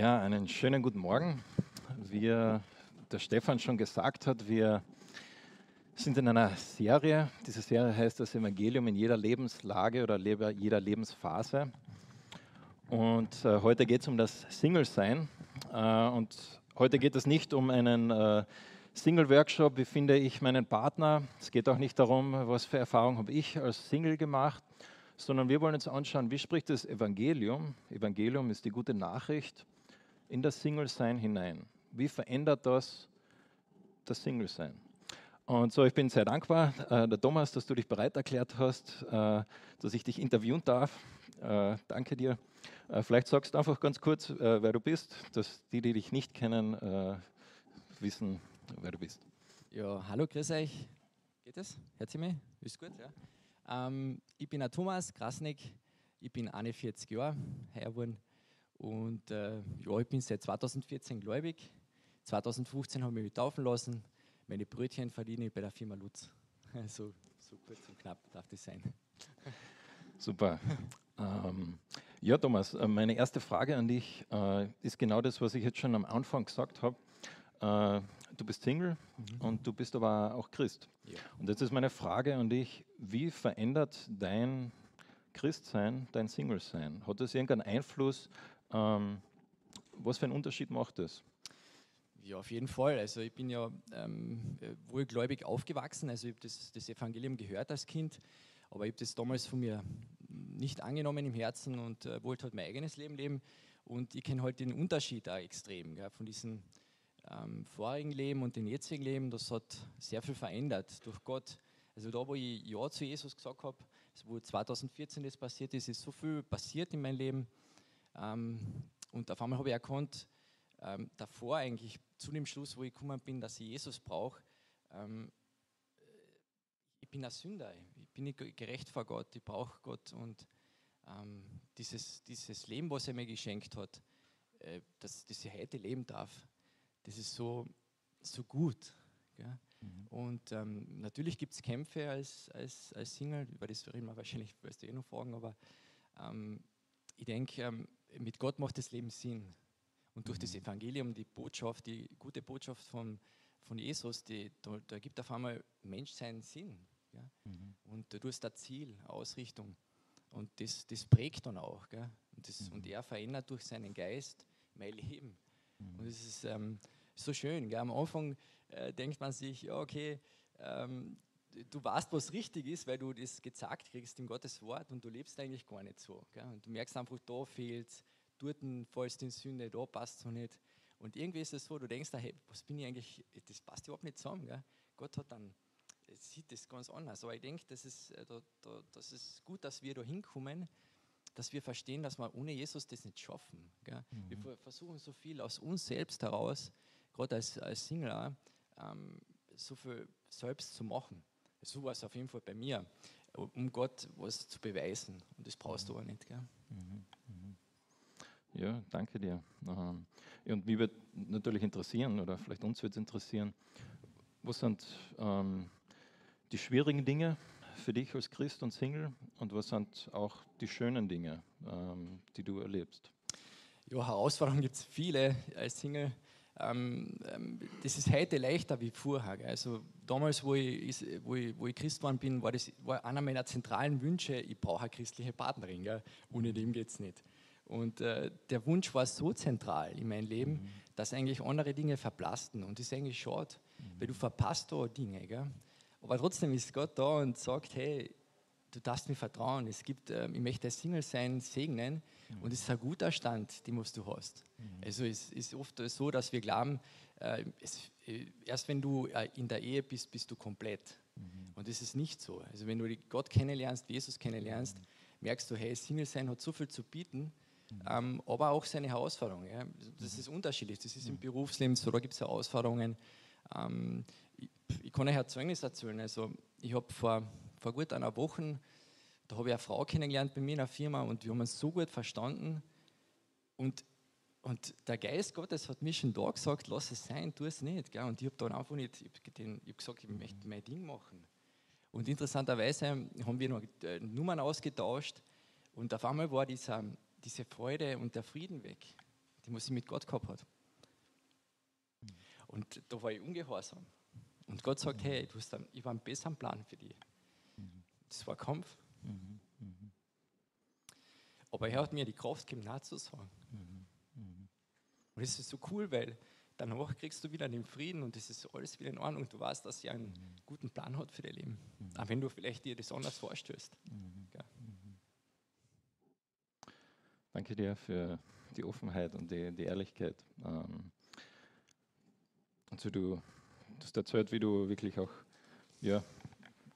Ja, einen schönen guten Morgen. Wie der Stefan schon gesagt hat, wir sind in einer Serie. Diese Serie heißt das Evangelium in jeder Lebenslage oder jeder Lebensphase. Und äh, heute geht es um das Single-Sein. Äh, und heute geht es nicht um einen äh, Single-Workshop, wie finde ich meinen Partner. Es geht auch nicht darum, was für Erfahrungen habe ich als Single gemacht, sondern wir wollen uns anschauen, wie spricht das Evangelium, Evangelium ist die gute Nachricht, in das Single-Sein hinein. Wie verändert das das Single-Sein? Und so, ich bin sehr dankbar, äh, der Thomas, dass du dich bereit erklärt hast, äh, dass ich dich interviewen darf. Äh, danke dir. Äh, vielleicht sagst du einfach ganz kurz, äh, wer du bist, dass die, die dich nicht kennen, äh, wissen, wer du bist. Ja, hallo, grüß euch. Geht es? Hört ihr mich? Ist gut, ja. Ähm, ich bin der Thomas Krasnick, ich bin 41 Jahre her geworden und äh, ja, ich bin seit 2014 gläubig. 2015 habe ich mich taufen lassen. Meine Brötchen verdiene ich bei der Firma Lutz. So, so kurz und knapp darf das sein. Super. ähm, ja, Thomas, äh, meine erste Frage an dich äh, ist genau das, was ich jetzt schon am Anfang gesagt habe. Äh, du bist Single mhm. und du bist aber auch Christ. Ja. Und jetzt ist meine Frage an dich, wie verändert dein Christsein dein Single-Sein? Hat das irgendeinen Einfluss ähm, was für einen Unterschied macht das? Ja, auf jeden Fall. Also ich bin ja ähm, wohlgläubig aufgewachsen. Also ich habe das, das, Evangelium gehört als Kind, aber ich habe das damals von mir nicht angenommen im Herzen und äh, wollte halt mein eigenes Leben leben. Und ich kenne halt den Unterschied da extrem gell, von diesem ähm, vorigen Leben und dem jetzigen Leben. Das hat sehr viel verändert durch Gott. Also da, wo ich Ja zu Jesus gesagt habe, wo 2014 das passiert ist, ist so viel passiert in meinem Leben und auf einmal habe ich erkannt, ähm, davor eigentlich zu dem Schluss, wo ich gekommen bin, dass ich Jesus brauche, ähm, ich bin ein Sünder, ich bin nicht gerecht vor Gott, ich brauche Gott und ähm, dieses, dieses Leben, was er mir geschenkt hat, äh, dass, dass ich heute leben darf, das ist so, so gut. Mhm. Und ähm, natürlich gibt es Kämpfe als, als, als Single, über das reden wir wahrscheinlich, wirst du eh noch fragen, aber ähm, ich denke, ähm, mit Gott macht das Leben Sinn. Und durch mhm. das Evangelium, die Botschaft, die gute Botschaft von, von Jesus, die, da, da gibt auf einmal Menschsein Sinn. Ja? Mhm. Und du hast ein Ziel, Ausrichtung. Und das, das prägt dann auch. Gell? Und, das, mhm. und er verändert durch seinen Geist mein Leben. Mhm. Und das ist ähm, so schön. Gell? Am Anfang äh, denkt man sich, ja, okay, ähm, du weißt, was richtig ist, weil du das gezeigt kriegst in Gottes Wort und du lebst eigentlich gar nicht so. Gell? Und du merkst einfach, da fehlt dort fallst du in Sünde, da passt es so nicht. Und irgendwie ist es so, du denkst, hey, was bin ich eigentlich, das passt überhaupt nicht zusammen. Gell? Gott hat dann, sieht das ganz anders. Aber ich denke, das ist, äh, da, da, das ist gut, dass wir da hinkommen, dass wir verstehen, dass wir ohne Jesus das nicht schaffen. Mhm. Wir versuchen so viel aus uns selbst heraus, gerade als, als Single, ähm, so viel selbst zu machen. So war es auf jeden Fall bei mir, um Gott was zu beweisen. Und das brauchst du auch nicht. Gell? Mhm, mhm. Ja, danke dir. Und mich würde natürlich interessieren, oder vielleicht uns würde es interessieren, was sind ähm, die schwierigen Dinge für dich als Christ und Single und was sind auch die schönen Dinge, ähm, die du erlebst? Ja, Herausforderungen gibt es viele als Single. Ähm, ähm, das ist heute leichter wie vorher. Also damals, wo ich, wo ich, wo ich Christ geworden bin, war das war einer meiner zentralen Wünsche, ich brauche eine christliche Partnerin. Gell? Ohne dem geht es nicht. Und äh, der Wunsch war so zentral in meinem Leben, mhm. dass eigentlich andere Dinge verblassten. Und das ist eigentlich schade, mhm. weil du verpasst da Dinge. Gell? Aber trotzdem ist Gott da und sagt, hey, du darfst mir vertrauen. Es gibt, äh, ich möchte Single sein, segnen. Mhm. Und es ist ein guter Stand, den was du hast. Mhm. Also es ist oft so, dass wir glauben, äh, es, äh, erst wenn du äh, in der Ehe bist, bist du komplett. Mhm. Und das ist nicht so. Also wenn du Gott kennenlernst, Jesus kennenlernst, mhm. merkst du, hey, Single sein hat so viel zu bieten. Mhm. Ähm, aber auch seine Herausforderungen. Ja. Das ist unterschiedlich. Das ist im Berufsleben so, da gibt es Herausforderungen. Ähm, ich, ich, kann euch ein Zeugnis erzählen. Also, ich habe vor vor gut einer Woche, da habe ich eine Frau kennengelernt bei mir in der Firma und wir haben uns so gut verstanden. Und, und der Geist Gottes hat mir schon da gesagt, lass es sein, tu es nicht. Gell? Und ich habe dann einfach nicht, ich habe hab gesagt, ich möchte mein Ding machen. Und interessanterweise haben wir noch äh, Nummern ausgetauscht und auf einmal war dieser, diese Freude und der Frieden weg. die was sie mit Gott gehabt hat. Und da war ich ungehorsam. Und Gott sagt, hey, du hast einen, ich habe einen besseren Plan für dich. Das war Kampf. Aber er hat mir die Kraft gegeben, Nein zu sagen. Und das ist so cool, weil danach kriegst du wieder den Frieden und es ist alles wieder in Ordnung. Du weißt, dass er einen guten Plan hat für dein Leben. Auch wenn du vielleicht dir das anders vorstellst. Ja. Danke dir für die Offenheit und die, die Ehrlichkeit. Ähm, also du, du hast erzählt, wie du wirklich auch ja,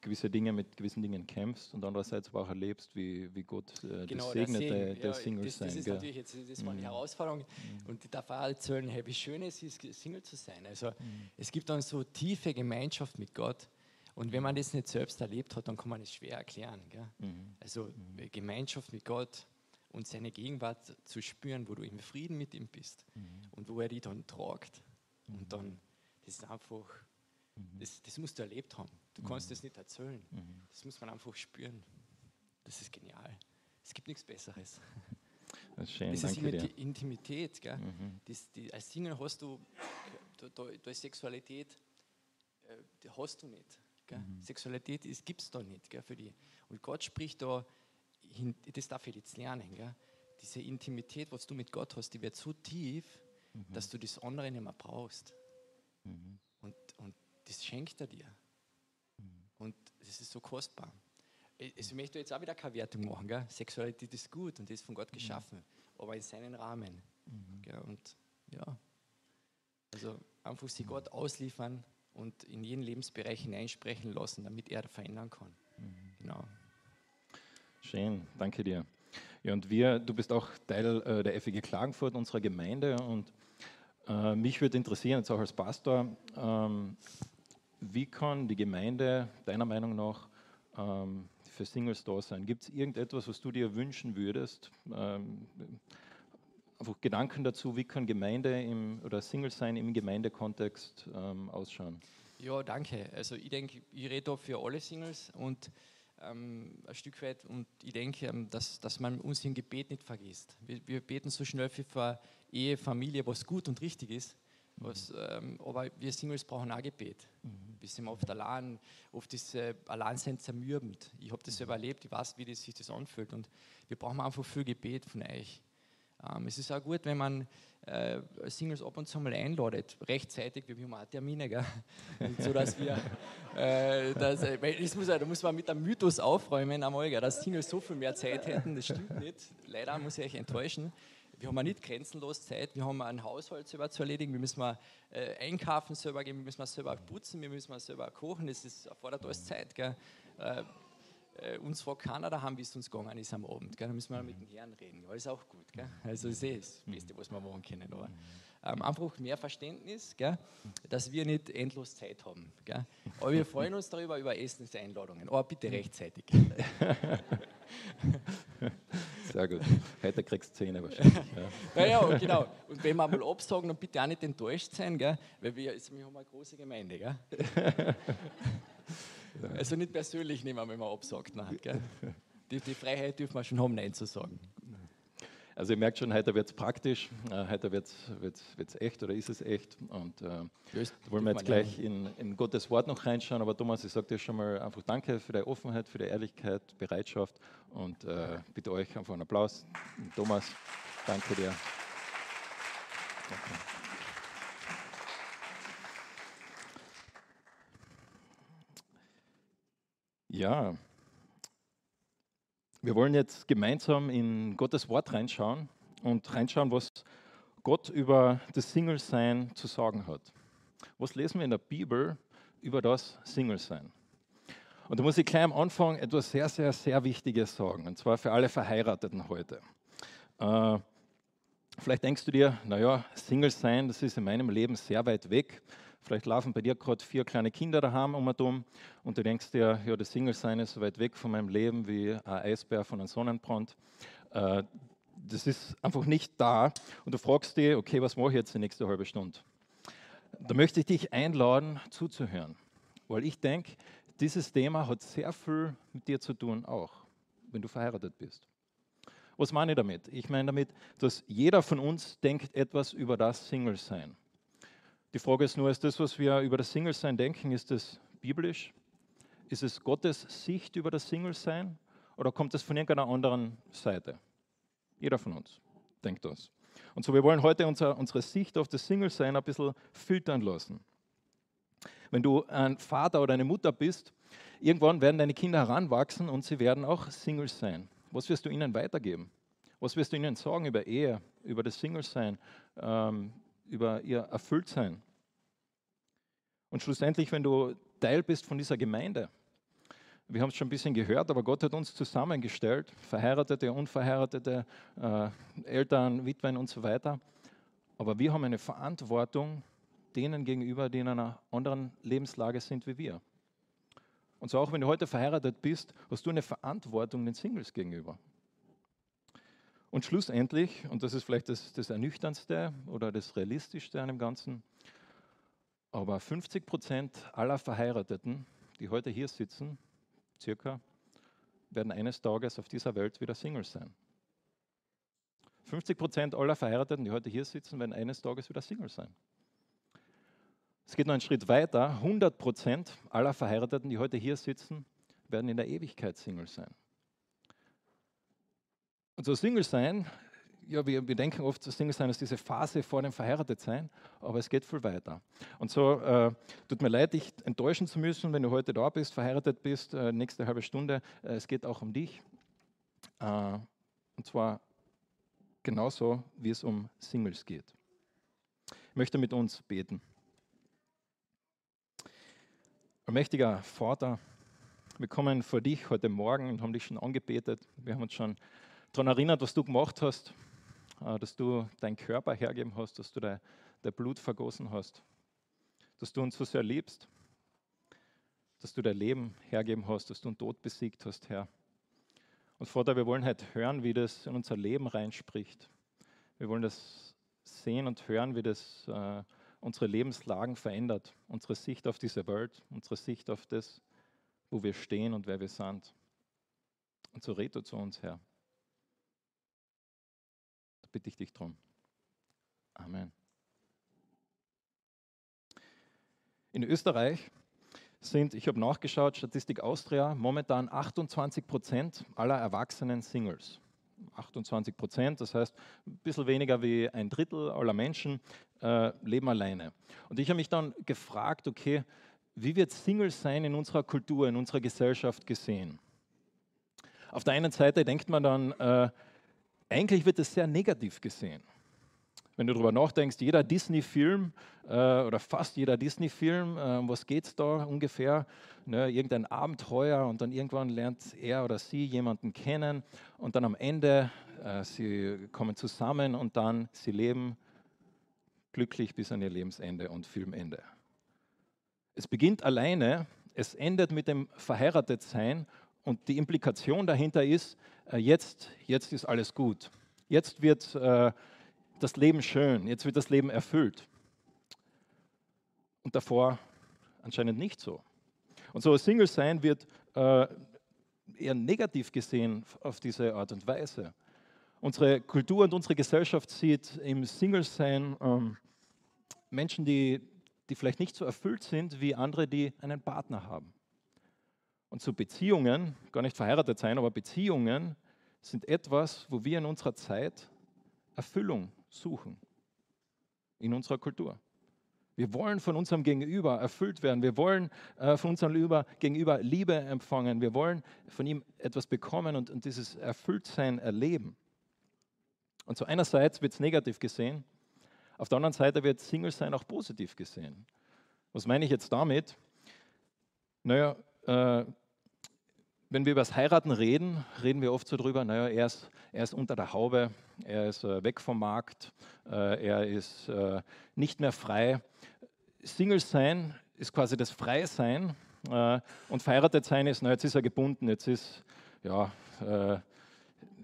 gewisse Dinge mit gewissen Dingen kämpfst und andererseits aber auch erlebst, wie, wie Gott äh, Genau, das segnet, Segen, der, der ja, Single das, sein. das ist gell? natürlich jetzt das war eine Mhm. Herausforderung und ich darf auch erzählen, hey, wie schön es ist, Single zu sein. Also Mhm. es gibt dann so tiefe Gemeinschaft mit Gott und wenn man das nicht selbst erlebt hat, dann kann man es schwer erklären. Mhm. Also Gemeinschaft mit Gott und seine Gegenwart zu spüren, wo du im Frieden mit ihm bist Mhm. und wo er dich dann tragt. Und dann, das ist einfach, das, das musst du erlebt haben. Du kannst das nicht erzählen. Mhm. Das muss man einfach spüren. Das ist genial. Es gibt nichts Besseres. Das ist schön, Das ist danke dir. Inti- Intimität. Gell? Mhm. Das, die, als Single hast du, da, da, da ist Sexualität, äh, die hast du nicht. Mhm. Sexualität gibt es da nicht gell, für die. Und Gott spricht da, hin, das darf ich jetzt lernen. Gell? Diese Intimität, was du mit Gott hast, die wird so tief, dass du das andere nicht mehr brauchst. Mhm. Das schenkt er dir. Und das ist so kostbar. Ich, ich möchte jetzt auch wieder keine Wertung machen. Gell? Sexualität ist gut und ist von Gott geschaffen, aber in seinen Rahmen. Gell? Und ja, also einfach sich Gott ausliefern und in jeden Lebensbereich hineinsprechen lassen, damit er verändern kann. Genau. Schön, danke dir. Ja, und wir, du bist auch Teil äh, der FEG Klagenfurt, unserer Gemeinde. Und äh, mich würde interessieren, jetzt auch als Pastor, ähm, wie kann die Gemeinde deiner Meinung nach ähm, für Singles da sein? Gibt es irgendetwas, was du dir wünschen würdest? Ähm, einfach Gedanken dazu, wie kann Gemeinde im, oder Single sein im Gemeindekontext ähm, ausschauen? Ja, danke. Also ich denke, ich rede da für alle Singles und ähm, ein Stück weit und ich denke, ähm, dass, dass man uns im Gebet nicht vergisst. Wir, wir beten so schnell für Ehe, Familie, was gut und richtig ist, was, ähm, aber wir Singles brauchen auch Gebet. Wir sind oft allein, oft ist äh, Alleinsein zermürbend. Ich habe das selber erlebt, ich weiß, wie das sich das anfühlt und wir brauchen einfach viel Gebet von euch. Ähm, es ist auch gut, wenn man äh, Singles ab und zu mal einladet, rechtzeitig, wir haben auch Termine, gell? Und so dass wir, äh, das, äh, das muss, ja- da muss man mit dem Mythos aufräumen einmal, gell, dass Singles so viel mehr Zeit hätten, das stimmt nicht. Leider muss ich euch enttäuschen. Wir haben auch nicht grenzenlos Zeit, wir haben einen Haushalt selber zu erledigen, wir müssen mal, äh, einkaufen selber gehen, wir müssen mal selber putzen, wir müssen mal selber kochen, ist, erfordert alles Zeit. Gell? Äh, äh, uns fragt keiner daheim, wie es uns gegangen ist am Abend. Gell? Da müssen wir mit den Herren reden. Aber ist auch gut. Gell? Also das ist eh das Beste, was wir machen können. Aber ähm, einfach mehr Verständnis, gell? dass wir nicht endlos Zeit haben. Gell? Aber wir freuen uns darüber, über Essenseinladungen. Aber bitte rechtzeitig. Sehr gut. Heute kriegst du Zähne wahrscheinlich. Ja. Ja, ja, genau. Und wenn wir mal absagen, dann bitte auch nicht enttäuscht sein, gell? weil wir, also wir haben eine große Gemeinde. Gell? Also nicht persönlich nehmen, wenn man absagt. Nein, gell? Die, die Freiheit dürfen wir schon haben, Nein zu sagen. Also ihr merkt schon, heute wird es praktisch, äh, heute wird es echt oder ist es echt. Und äh, da wollen wir jetzt gleich in, in Gottes Wort noch reinschauen. Aber Thomas, ich sage dir schon mal einfach danke für deine Offenheit, für deine Ehrlichkeit, Bereitschaft und äh, bitte euch einfach einen Applaus. Und Thomas, danke dir. Danke. Ja, wir wollen jetzt gemeinsam in Gottes Wort reinschauen und reinschauen, was Gott über das Single-Sein zu sagen hat. Was lesen wir in der Bibel über das Single-Sein? Und da muss ich gleich am Anfang etwas sehr, sehr, sehr Wichtiges sagen, und zwar für alle Verheirateten heute. Äh, vielleicht denkst du dir, naja, Single-Sein, das ist in meinem Leben sehr weit weg. Vielleicht laufen bei dir gerade vier kleine Kinder daheim um und um und du denkst dir, ja, das Single-Sein ist so weit weg von meinem Leben wie ein Eisbär von einem Sonnenbrand. Äh, das ist einfach nicht da und du fragst dich, okay, was mache ich jetzt die nächste halbe Stunde? Da möchte ich dich einladen, zuzuhören, weil ich denke, dieses Thema hat sehr viel mit dir zu tun, auch wenn du verheiratet bist. Was meine ich damit? Ich meine damit, dass jeder von uns denkt etwas über das Single-Sein. Die Frage ist nur, ist das, was wir über das Single-Sein denken, ist das biblisch? Ist es Gottes Sicht über das Single-Sein oder kommt es von irgendeiner anderen Seite? Jeder von uns denkt das. Und so, wir wollen heute unser, unsere Sicht auf das Single-Sein ein bisschen filtern lassen. Wenn du ein Vater oder eine Mutter bist, irgendwann werden deine Kinder heranwachsen und sie werden auch Singles sein. Was wirst du ihnen weitergeben? Was wirst du ihnen sagen über Ehe, über das Single-Sein, ähm, über ihr Erfülltsein? Und schlussendlich, wenn du Teil bist von dieser Gemeinde, wir haben es schon ein bisschen gehört, aber Gott hat uns zusammengestellt, Verheiratete, Unverheiratete, äh, Eltern, Witwen und so weiter. Aber wir haben eine Verantwortung denen gegenüber, die in einer anderen Lebenslage sind wie wir. Und so auch wenn du heute verheiratet bist, hast du eine Verantwortung den Singles gegenüber. Und schlussendlich, und das ist vielleicht das, das Ernüchterndste oder das Realistischste an dem Ganzen, aber 50 Prozent aller Verheirateten, die heute hier sitzen, circa, werden eines Tages auf dieser Welt wieder Singles sein. 50 Prozent aller Verheirateten, die heute hier sitzen, werden eines Tages wieder Singles sein. Es geht noch einen Schritt weiter. 100 Prozent aller Verheirateten, die heute hier sitzen, werden in der Ewigkeit Single sein. Und so Single sein, ja, wir, wir denken oft, Single sein ist diese Phase vor dem Verheiratetsein, aber es geht viel weiter. Und so äh, tut mir leid, dich enttäuschen zu müssen, wenn du heute da bist, verheiratet bist, äh, nächste halbe Stunde. Äh, es geht auch um dich. Äh, und zwar genauso, wie es um Singles geht. Ich möchte mit uns beten. Allmächtiger Vater, wir kommen vor dich heute Morgen und haben dich schon angebetet. Wir haben uns schon daran erinnert, was du gemacht hast, äh, dass du deinen Körper hergeben hast, dass du dein, dein Blut vergossen hast, dass du uns so sehr liebst, dass du dein Leben hergeben hast, dass du den Tod besiegt hast, Herr. Und Vater, wir wollen heute hören, wie das in unser Leben reinspricht. Wir wollen das sehen und hören, wie das äh, unsere Lebenslagen verändert, unsere Sicht auf diese Welt, unsere Sicht auf das, wo wir stehen und wer wir sind. Und so red du zu uns, Herr. Bitte ich dich drum. Amen. In Österreich sind, ich habe nachgeschaut, Statistik Austria, momentan 28 Prozent aller Erwachsenen Singles. 28 Prozent, das heißt ein bisschen weniger wie ein Drittel aller Menschen äh, leben alleine. Und ich habe mich dann gefragt, okay, wie wird Single sein in unserer Kultur, in unserer Gesellschaft gesehen? Auf der einen Seite denkt man dann, äh, eigentlich wird es sehr negativ gesehen. Wenn du darüber nachdenkst, jeder Disney-Film äh, oder fast jeder Disney-Film, äh, was es da ungefähr? Ne, irgendein Abenteuer und dann irgendwann lernt er oder sie jemanden kennen und dann am Ende, äh, sie kommen zusammen und dann sie leben glücklich bis an ihr Lebensende und Filmende. Es beginnt alleine, es endet mit dem Verheiratetsein und die Implikation dahinter ist, jetzt, jetzt ist alles gut. Jetzt wird äh, das Leben schön, jetzt wird das Leben erfüllt. Und davor anscheinend nicht so. Und so Single sein wird äh, eher negativ gesehen auf diese Art und Weise. Unsere Kultur und unsere Gesellschaft sieht im Single-Sein ähm, Menschen, die, die vielleicht nicht so erfüllt sind wie andere, die einen Partner haben. Und so Beziehungen, gar nicht verheiratet sein, aber Beziehungen sind etwas, wo wir in unserer Zeit Erfüllung suchen. In unserer Kultur. Wir wollen von unserem Gegenüber erfüllt werden. Wir wollen äh, von unserem Gegenüber Liebe empfangen. Wir wollen von ihm etwas bekommen und, dieses Erfülltsein erleben. Und so einerseits wird es negativ gesehen, auf der anderen Seite wird Single sein auch positiv gesehen. Was meine ich jetzt damit? Naja, äh, wenn wir über das Heiraten reden, reden wir oft so drüber, naja, er ist, er ist unter der Haube, er ist äh, weg vom Markt, äh, er ist äh, nicht mehr frei. Single sein ist quasi das Freisein äh, und verheiratet sein ist, na, jetzt ist er gebunden, jetzt ist, ja, äh,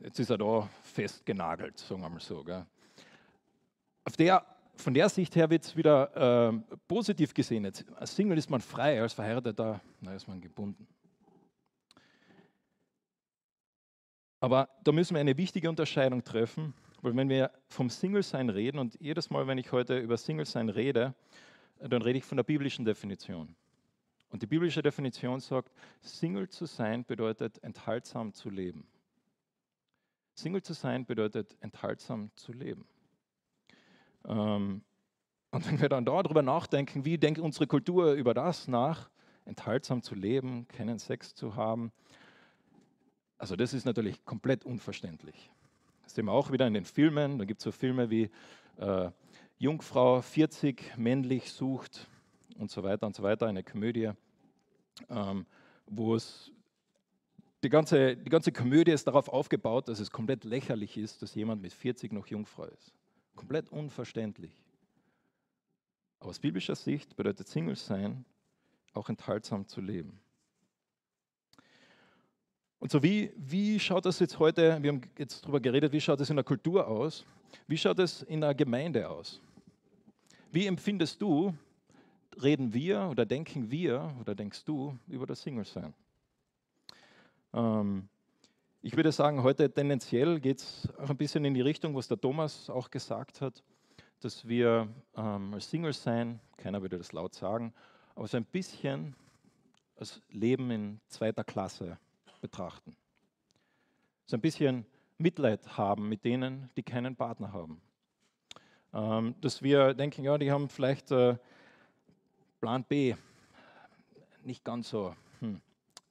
jetzt ist er da festgenagelt, sagen wir mal so. Der, von der Sicht her wird es wieder äh, positiv gesehen. Jetzt, als Single ist man frei, als Verheirateter na, ist man gebunden. Aber da müssen wir eine wichtige Unterscheidung treffen, weil wenn wir vom Single-Sein reden und jedes Mal, wenn ich heute über Single-Sein rede, dann rede ich von der biblischen Definition. Und die biblische Definition sagt, Single zu sein bedeutet enthaltsam zu leben. Single zu sein bedeutet enthaltsam zu leben. Ähm, und wenn wir dann darüber nachdenken, wie denkt unsere Kultur über das nach, enthaltsam zu leben, keinen Sex zu haben, also das ist natürlich komplett unverständlich. Das sehen wir auch wieder in den Filmen. Da gibt es so Filme wie äh, Jungfrau 40 männlich sucht und so weiter und so weiter, eine Komödie, ähm, wo es die ganze, die ganze Komödie ist darauf aufgebaut, dass es komplett lächerlich ist, dass jemand mit 40 noch Jungfrau ist. Komplett unverständlich. Aber aus biblischer Sicht bedeutet Single sein, auch enthaltsam zu leben. Und so wie, wie schaut das jetzt heute, wir haben jetzt darüber geredet, wie schaut das in der Kultur aus? Wie schaut es in der Gemeinde aus? Wie empfindest du, reden wir oder denken wir oder denkst du über das Single-Sein? Ähm, ich würde sagen, heute tendenziell geht es auch ein bisschen in die Richtung, was der Thomas auch gesagt hat, dass wir ähm, als Single sein, keiner würde das laut sagen, aber so ein bisschen als Leben in zweiter Klasse betrachten. So ein bisschen Mitleid haben mit denen, die keinen Partner haben. Ähm, dass wir denken, ja, die haben vielleicht äh, Plan B nicht ganz so hm,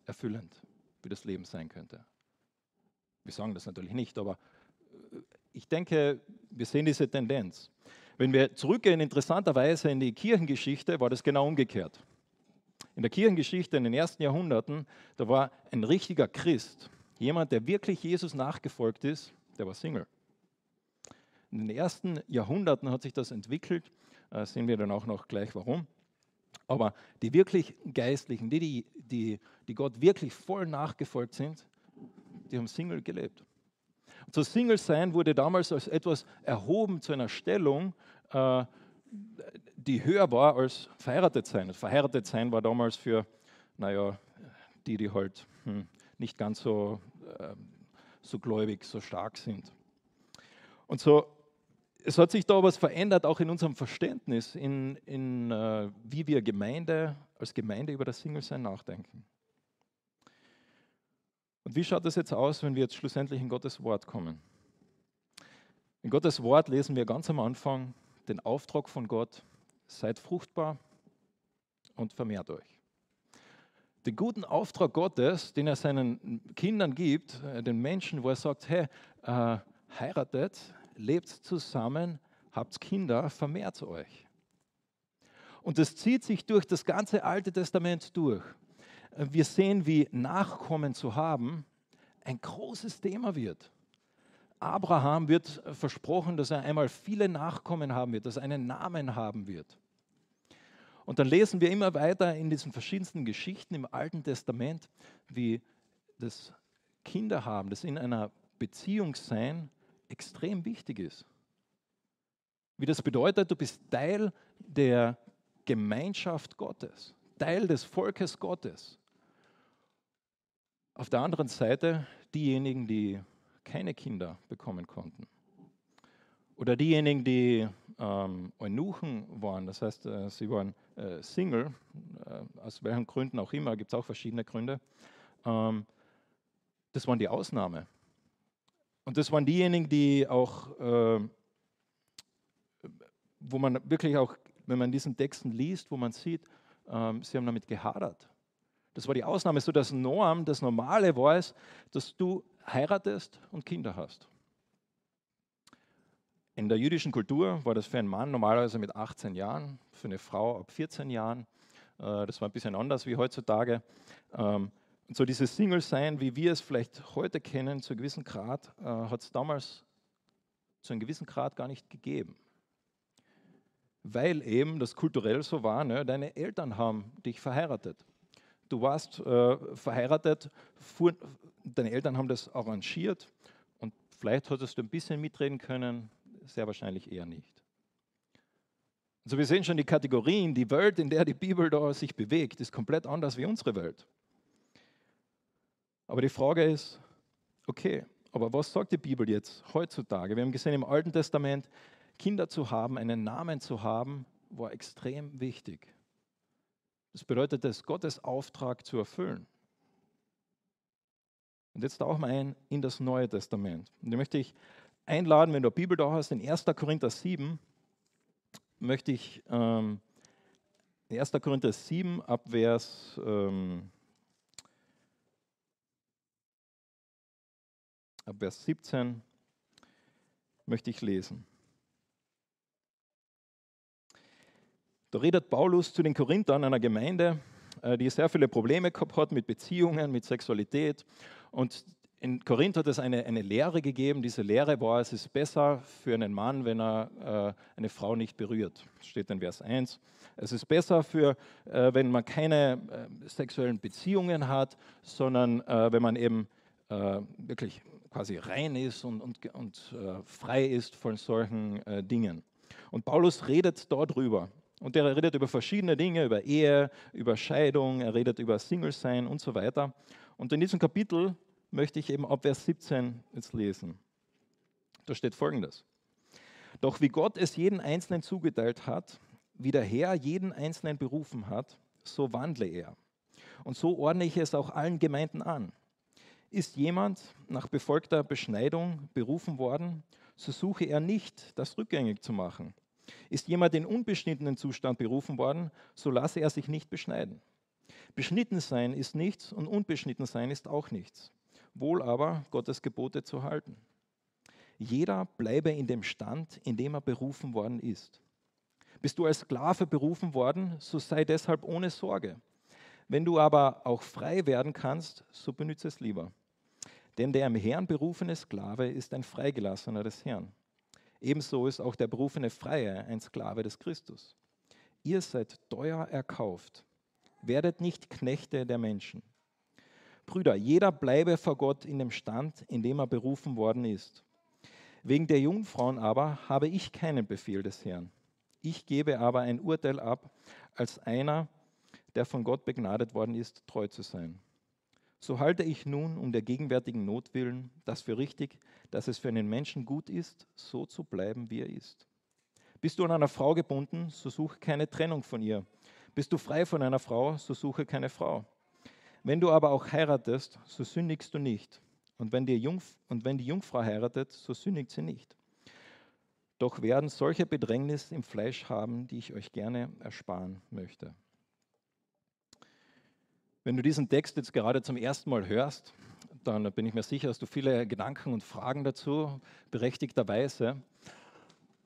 erfüllend wie das Leben sein könnte. Wir sagen das natürlich nicht, aber äh, ich denke, wir sehen diese Tendenz. Wenn wir zurückgehen, interessanterweise in die Kirchengeschichte, war das genau umgekehrt. In der Kirchengeschichte in den ersten Jahrhunderten, da war ein richtiger Christ, jemand, der wirklich Jesus nachgefolgt ist, der war Single. In den ersten Jahrhunderten hat sich das entwickelt, äh, sehen wir dann auch noch gleich warum. Aber die wirklich Geistlichen, die, die, die, Gott wirklich voll nachgefolgt sind, die haben Single gelebt. Und so Single sein wurde damals als etwas erhoben zu einer Stellung, äh, die höher war als verheiratet sein. Verheiratet sein war damals für, naja, die, die halt hm, nicht ganz so, äh, so gläubig, so stark sind. Und so es hat sich da was verändert, auch in unserem Verständnis, in, in äh, wie wir Gemeinde, als Gemeinde über das Single-Sein nachdenken. Und wie schaut das jetzt aus, wenn wir jetzt schlussendlich in Gottes Wort kommen? In Gottes Wort lesen wir ganz am Anfang den Auftrag von Gott, seid fruchtbar und vermehrt euch. Den guten Auftrag Gottes, den er seinen Kindern gibt, äh, den Menschen, wo er sagt, hey, äh, heiratet, lebt zusammen, habt Kinder, vermehrt euch. Und das zieht sich durch das ganze Alte Testament durch. Wir sehen, wie Nachkommen zu haben ein großes Thema wird. Abraham wird versprochen, dass er einmal viele Nachkommen haben wird, dass er einen Namen haben wird. Und dann lesen wir immer weiter in diesen verschiedensten Geschichten im Alten Testament, wie das Kinder haben, das in einer Beziehung sein, extrem wichtig ist. Wie das bedeutet, du bist Teil der Gemeinschaft Gottes, Teil des Volkes Gottes. Auf der anderen Seite diejenigen, die keine Kinder bekommen konnten. Oder diejenigen, die ähm, Eunuchen waren, das heißt, äh, sie waren äh, Single, äh, aus welchen Gründen auch immer, gibt es auch verschiedene Gründe. Ähm, das waren die Ausnahme. Und das waren diejenigen, die auch, äh, wo man wirklich auch, wenn man diesen Texten liest, wo man sieht, äh, sie haben damit gehadert. Das war die Ausnahme, so das Norm, das Normale war es, dass du heiratest und Kinder hast. In der jüdischen Kultur war das für einen Mann normalerweise mit 18 Jahren, für eine Frau ab 14 Jahren. Äh, das war ein bisschen anders wie heutzutage. Ähm, und so dieses Single-Sein, wie wir es vielleicht heute kennen, zu einem gewissen Grad, äh, hat es damals zu einem gewissen Grad gar nicht gegeben. Weil eben das kulturell so war, ne? deine Eltern haben dich verheiratet. Du warst äh, verheiratet, fuhr, deine Eltern haben das arrangiert und vielleicht hattest du ein bisschen mitreden können, sehr wahrscheinlich eher nicht. Also wir sehen schon die Kategorien, die Welt, in der die Bibel da sich bewegt, ist komplett anders wie unsere Welt. Aber die Frage ist, okay, aber was sagt die Bibel jetzt heutzutage? Wir haben gesehen im Alten Testament, Kinder zu haben, einen Namen zu haben, war extrem wichtig. Das bedeutet es, Gottes Auftrag zu erfüllen. Und jetzt tauchen wir ein in das Neue Testament. Und da möchte ich einladen, wenn du eine Bibel da hast, in 1. Korinther 7, möchte ich ähm, 1. Korinther 7 ab Vers ähm, ab Vers 17 möchte ich lesen. Da redet Paulus zu den Korinthern, einer Gemeinde, äh, die sehr viele Probleme gehabt hat mit Beziehungen, mit Sexualität. Und in Korinth hat es eine, eine Lehre gegeben. Diese Lehre war, es ist besser für einen Mann, wenn er äh, eine Frau nicht berührt. Das steht in Vers 1. Es ist besser, für, äh, wenn man keine äh, sexuellen Beziehungen hat, sondern äh, wenn man eben äh, wirklich quasi rein ist und, und, und frei ist von solchen Dingen. Und Paulus redet dort drüber. Und er redet über verschiedene Dinge, über Ehe, über Scheidung, er redet über Single-Sein und so weiter. Und in diesem Kapitel möchte ich eben ab Vers 17 jetzt lesen. Da steht folgendes. Doch wie Gott es jeden Einzelnen zugeteilt hat, wie der Herr jeden Einzelnen berufen hat, so wandle er. Und so ordne ich es auch allen Gemeinden an. Ist jemand nach befolgter Beschneidung berufen worden, so suche er nicht, das rückgängig zu machen. Ist jemand in unbeschnittenen Zustand berufen worden, so lasse er sich nicht beschneiden. Beschnitten sein ist nichts und unbeschnitten sein ist auch nichts wohl aber Gottes Gebote zu halten. Jeder bleibe in dem Stand, in dem er berufen worden ist. Bist du als Sklave berufen worden, so sei deshalb ohne Sorge. Wenn du aber auch frei werden kannst, so benütze es lieber. Denn der im Herrn berufene Sklave ist ein Freigelassener des Herrn. Ebenso ist auch der berufene Freie ein Sklave des Christus. Ihr seid teuer erkauft. Werdet nicht Knechte der Menschen. Brüder, jeder bleibe vor Gott in dem Stand, in dem er berufen worden ist. Wegen der Jungfrauen aber habe ich keinen Befehl des Herrn. Ich gebe aber ein Urteil ab, als einer, der von Gott begnadet worden ist, treu zu sein. So halte ich nun um der gegenwärtigen Not willen das für richtig, dass es für einen Menschen gut ist, so zu bleiben, wie er ist. Bist du an einer Frau gebunden, so suche keine Trennung von ihr. Bist du frei von einer Frau, so suche keine Frau. Wenn du aber auch heiratest, so sündigst du nicht. Und wenn, und wenn die Jungfrau heiratet, so sündigt sie nicht. Doch werden solche Bedrängnis im Fleisch haben, die ich euch gerne ersparen möchte. Wenn du diesen Text jetzt gerade zum ersten Mal hörst, dann bin ich mir sicher, hast du viele Gedanken und Fragen dazu, berechtigterweise.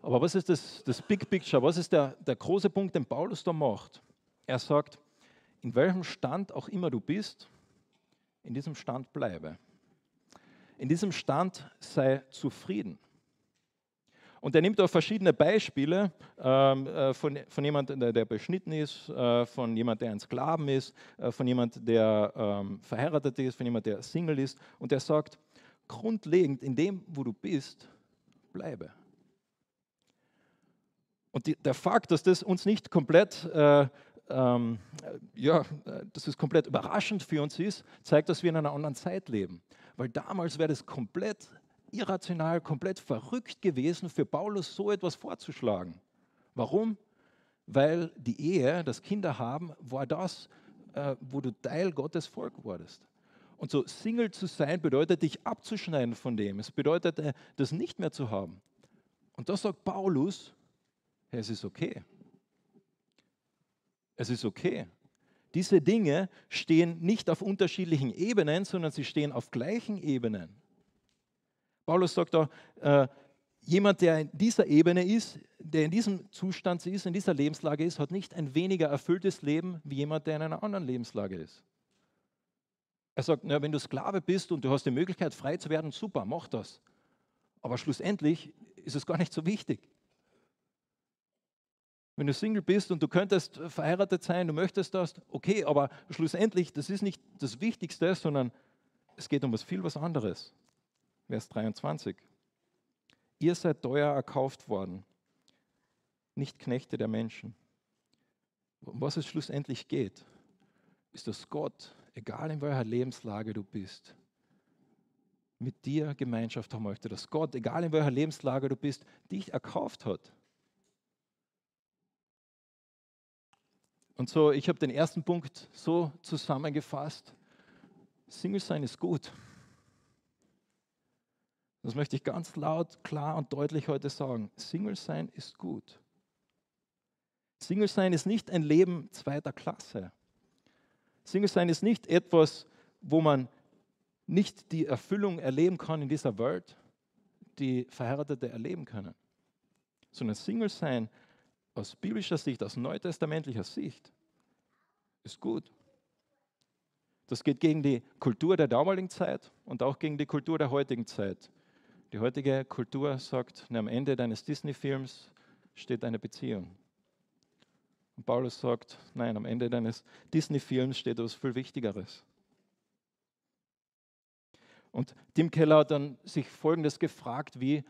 Aber was ist das, das Big Picture? Was ist der, der große Punkt, den Paulus da macht? Er sagt, in welchem Stand auch immer du bist, in diesem Stand bleibe. In diesem Stand sei zufrieden. Und er nimmt auch verschiedene Beispiele ähm, äh, von, von jemandem, der, der, beschnitten ist, äh, von jemandem, der ein Sklaven ist, äh, von jemandem, der ähm, verheiratet ist, von jemandem, der Single ist. Und er sagt, grundlegend in dem, wo du bist, bleibe. Und die, der Fakt, dass das uns nicht komplett äh, ähm, ja, dass es komplett überraschend für uns ist, zeigt, dass wir in einer anderen Zeit leben. Weil damals wäre das komplett irrational, komplett verrückt gewesen, für Paulus so etwas vorzuschlagen. Warum? Weil die Ehe, das Kinder haben, war das, äh, wo du Teil Gottes Volk wurdest. Und so Single zu sein bedeutet, dich abzuschneiden von dem. Es bedeutet, äh, das nicht mehr zu haben. Und da sagt Paulus, hey, es ist okay. Es ist okay. Diese Dinge stehen nicht auf unterschiedlichen Ebenen, sondern sie stehen auf gleichen Ebenen. Paulus sagt da, äh, jemand, der in dieser Ebene ist, der in diesem Zustand ist, in dieser Lebenslage ist, hat nicht ein weniger erfülltes Leben wie jemand, der in einer anderen Lebenslage ist. Er sagt, na, wenn du Sklave bist und du hast die Möglichkeit, frei zu werden, super, mach das. Aber schlussendlich ist es gar nicht so wichtig. Wenn du Single bist und du könntest verheiratet sein, du möchtest das, okay, aber schlussendlich, das ist nicht das Wichtigste, sondern es geht um was viel was anderes. Vers 23. Ihr seid teuer erkauft worden, nicht Knechte der Menschen. Um was es schlussendlich geht, ist, dass Gott, egal in welcher Lebenslage du bist, mit dir Gemeinschaft haben möchte, dass Gott, egal in welcher Lebenslage du bist, dich erkauft hat. Und so, ich habe den ersten Punkt so zusammengefasst. Single sein ist gut. Das möchte ich ganz laut, klar und deutlich heute sagen. Single sein ist gut. Single sein ist nicht ein Leben zweiter Klasse. Single sein ist nicht etwas, wo man nicht die Erfüllung erleben kann in dieser Welt, die Verheiratete erleben können. Sondern Single sein aus biblischer Sicht, aus neutestamentlicher Sicht, ist gut. Das geht gegen die Kultur der damaligen Zeit und auch gegen die Kultur der heutigen Zeit. Die heutige Kultur sagt, am Ende deines Disney-Films steht eine Beziehung. Und Paulus sagt, nein, am Ende deines Disney-Films steht etwas viel Wichtigeres. Und Tim Keller hat dann sich Folgendes gefragt, wie,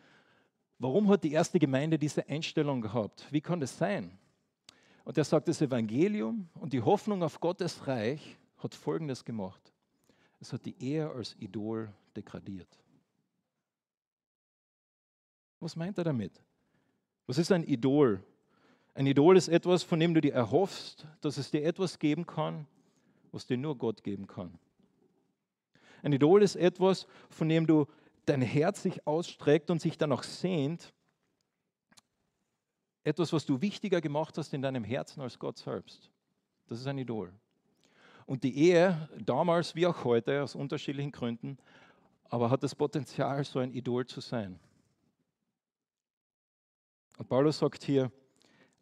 warum hat die erste Gemeinde diese Einstellung gehabt? Wie kann das sein? Und er sagt, das Evangelium und die Hoffnung auf Gottes Reich hat Folgendes gemacht. Es hat die Ehe als Idol degradiert. Was meint er damit? Was ist ein Idol? Ein Idol ist etwas, von dem du dir erhoffst, dass es dir etwas geben kann, was dir nur Gott geben kann. Ein Idol ist etwas, von dem du dein Herz sich ausstreckt und sich danach sehnt. Etwas, was du wichtiger gemacht hast in deinem Herzen als Gott selbst. Das ist ein Idol. Und die Ehe, damals wie auch heute, aus unterschiedlichen Gründen, aber hat das Potenzial, so ein Idol zu sein. Und Paulus sagt hier,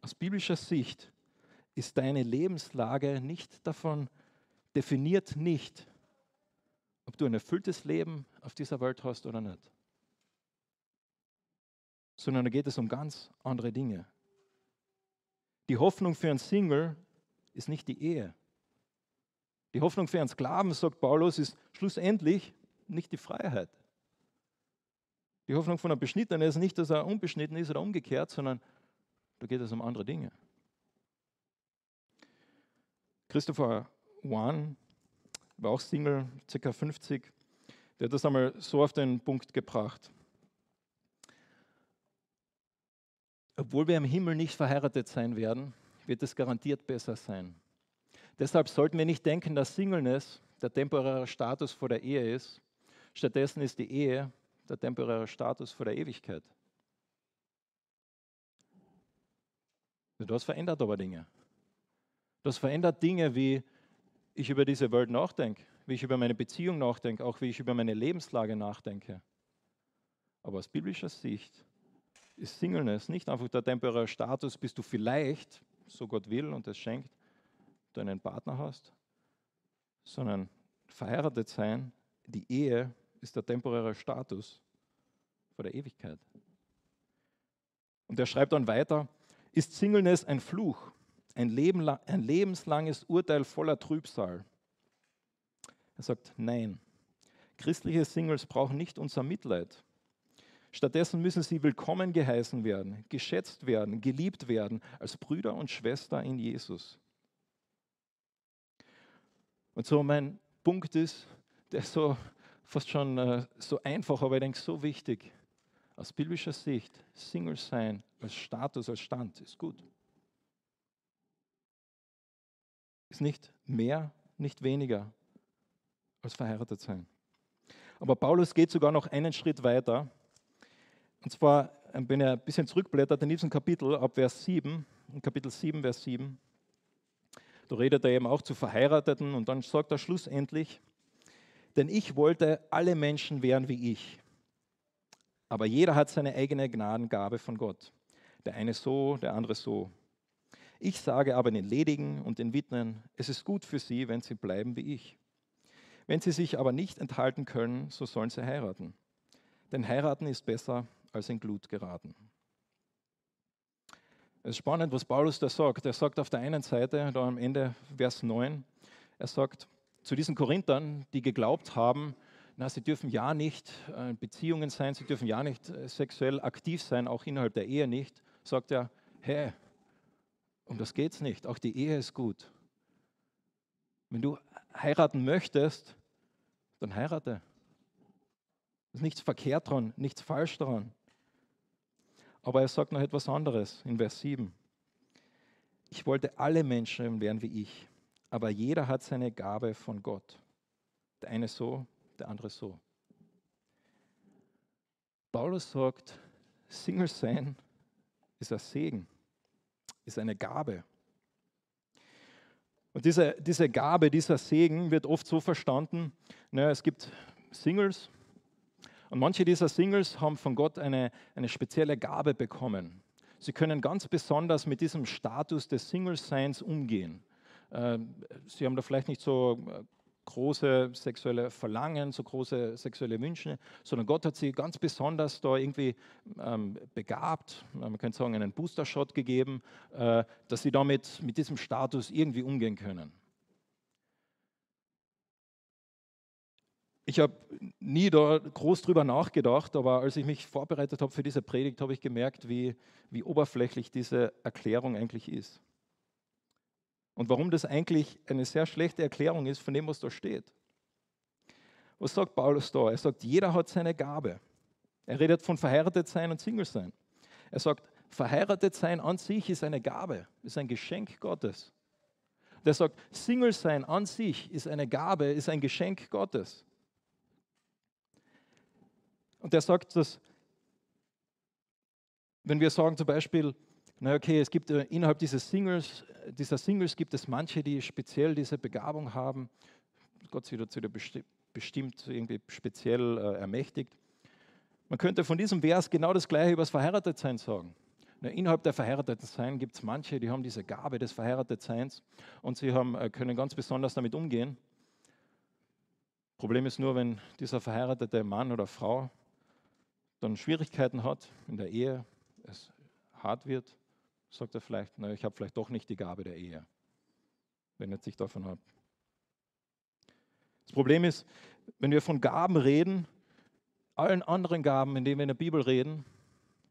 aus biblischer Sicht ist deine Lebenslage nicht davon definiert nicht, ob du ein erfülltes Leben auf dieser Welt hast oder nicht. Sondern da geht es um ganz andere Dinge. Die Hoffnung für einen Single ist nicht die Ehe. Die Hoffnung für einen Sklaven, sagt Paulus, ist schlussendlich nicht die Freiheit. Die Hoffnung von einem Beschnittenen ist nicht, dass er unbeschnitten ist oder umgekehrt, sondern da geht es um andere Dinge. Christopher Wan war auch Single, ca. 50. Der hat das einmal so auf den Punkt gebracht. Obwohl wir im Himmel nicht verheiratet sein werden, wird es garantiert besser sein. Deshalb sollten wir nicht denken, dass Singleness der temporäre Status vor der Ehe ist. Stattdessen ist die Ehe der temporäre Status vor der Ewigkeit. Das verändert aber Dinge. Das verändert Dinge, wie ich über diese Welt nachdenke, wie ich über meine Beziehung nachdenke, auch wie ich über meine Lebenslage nachdenke. Aber aus biblischer Sicht ist Singleness nicht einfach der temporäre Status, bis du vielleicht, so Gott will und es schenkt, du einen Partner hast, sondern verheiratet sein, die Ehe ist der temporäre Status vor der Ewigkeit. Und er schreibt dann weiter, ist Singleness ein Fluch, ein, Leben, ein lebenslanges Urteil voller Trübsal? Er sagt, nein. Christliche Singles brauchen nicht unser Mitleid. Stattdessen müssen sie willkommen geheißen werden, geschätzt werden, geliebt werden als Brüder und Schwester in Jesus. Und so mein Punkt ist, der ist so fast schon äh, so einfach, aber ich denke so wichtig. Aus biblischer Sicht, Single sein als Status, als Stand ist gut. Ist nicht mehr, nicht weniger als verheiratet sein. Aber Paulus geht sogar noch einen Schritt weiter. Und zwar, ähm, wenn er ein bisschen zurückblättert in diesem Kapitel, ab Vers 7, in Kapitel 7, Vers 7, da redet er eben auch zu Verheirateten und dann sagt er schlussendlich, denn ich wollte, alle Menschen wären wie ich. Aber jeder hat seine eigene Gnadengabe von Gott. Der eine so, der andere so. Ich sage aber den Ledigen und den Witwen, es ist gut für sie, wenn sie bleiben wie ich. Wenn sie sich aber nicht enthalten können, so sollen sie heiraten. Denn heiraten ist besser als in Glut geraten. Es ist spannend, was Paulus da sagt. Er sagt auf der einen Seite, da am Ende Vers 9, er sagt zu diesen Korinthern, die geglaubt haben, na, sie dürfen ja nicht in Beziehungen sein, sie dürfen ja nicht äh, sexuell aktiv sein, auch innerhalb der Ehe nicht, sagt er, hey, um das geht es nicht, auch die Ehe ist gut. Wenn du heiraten möchtest, dann heirate. ist nichts verkehrt dran, nichts falsch daran. Aber er sagt noch etwas anderes in Vers 7. Ich wollte alle Menschen werden wie ich, aber jeder hat seine Gabe von Gott. Der eine so, der andere so. Paulus sagt, Single sein ist ein Segen, ist eine Gabe. Und diese, diese Gabe, dieser Segen wird oft so verstanden, naja, es gibt Singles und manche dieser Singles haben von Gott eine, eine spezielle Gabe bekommen. Sie können ganz besonders mit diesem Status des Single-Seins umgehen. Ähm, sie haben da vielleicht nicht so äh, große sexuelle Verlangen, so große sexuelle Wünsche, sondern Gott hat sie ganz besonders da irgendwie ähm, begabt, man könnte sagen, einen Booster-Shot gegeben, äh, dass sie damit mit diesem Status irgendwie umgehen können. Ich habe nie da groß drüber nachgedacht, aber als ich mich vorbereitet habe für diese Predigt, habe ich gemerkt, wie, wie oberflächlich diese Erklärung eigentlich ist. Und warum das eigentlich eine sehr schlechte Erklärung ist von dem, was da steht. Was sagt Paulus da? Er sagt, jeder hat seine Gabe. Er redet von verheiratet sein und Single sein. Er sagt, verheiratet sein an sich ist eine Gabe, ist ein Geschenk Gottes. Und er sagt, Single sein an sich ist eine Gabe, ist ein Geschenk Gottes. Und er sagt, dass, wenn wir sagen zum Beispiel, na okay, es gibt äh, innerhalb dieses Singles, dieser Singles gibt es manche, die speziell diese Begabung haben. Gott sie dazu bestimmt irgendwie speziell äh, ermächtigt. Man könnte von diesem Vers genau das Gleiche über das Verheiratetsein sagen. Innerhalb der Verheiratetsein gibt es manche, die haben diese Gabe des Verheiratetseins und sie haben, äh, können ganz besonders damit umgehen. Problem ist nur, wenn dieser verheiratete Mann oder Frau dann Schwierigkeiten hat in der Ehe, es hart wird, sagt er vielleicht, na, ich habe vielleicht doch nicht die Gabe der Ehe, wenn er sich davon hat. Das Problem ist, wenn wir von Gaben reden, allen anderen Gaben, in denen wir in der Bibel reden,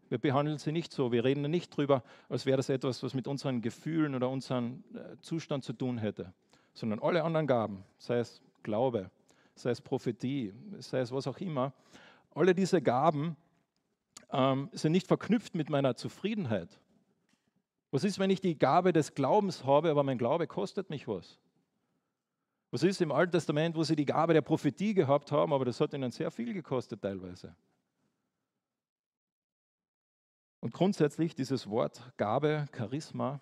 wir behandeln sie nicht so. Wir reden nicht drüber, als wäre das etwas, was mit unseren Gefühlen oder unserem äh, Zustand zu tun hätte, sondern alle anderen Gaben, sei es Glaube, sei es Prophetie, sei es was auch immer, alle diese Gaben ähm, sind nicht verknüpft mit meiner Zufriedenheit, was ist, wenn ich die Gabe des Glaubens habe, aber mein Glaube kostet mich was? Was ist im Alten Testament, wo sie die Gabe der Prophetie gehabt haben, aber das hat ihnen sehr viel gekostet teilweise? Und grundsätzlich dieses Wort Gabe, Charisma,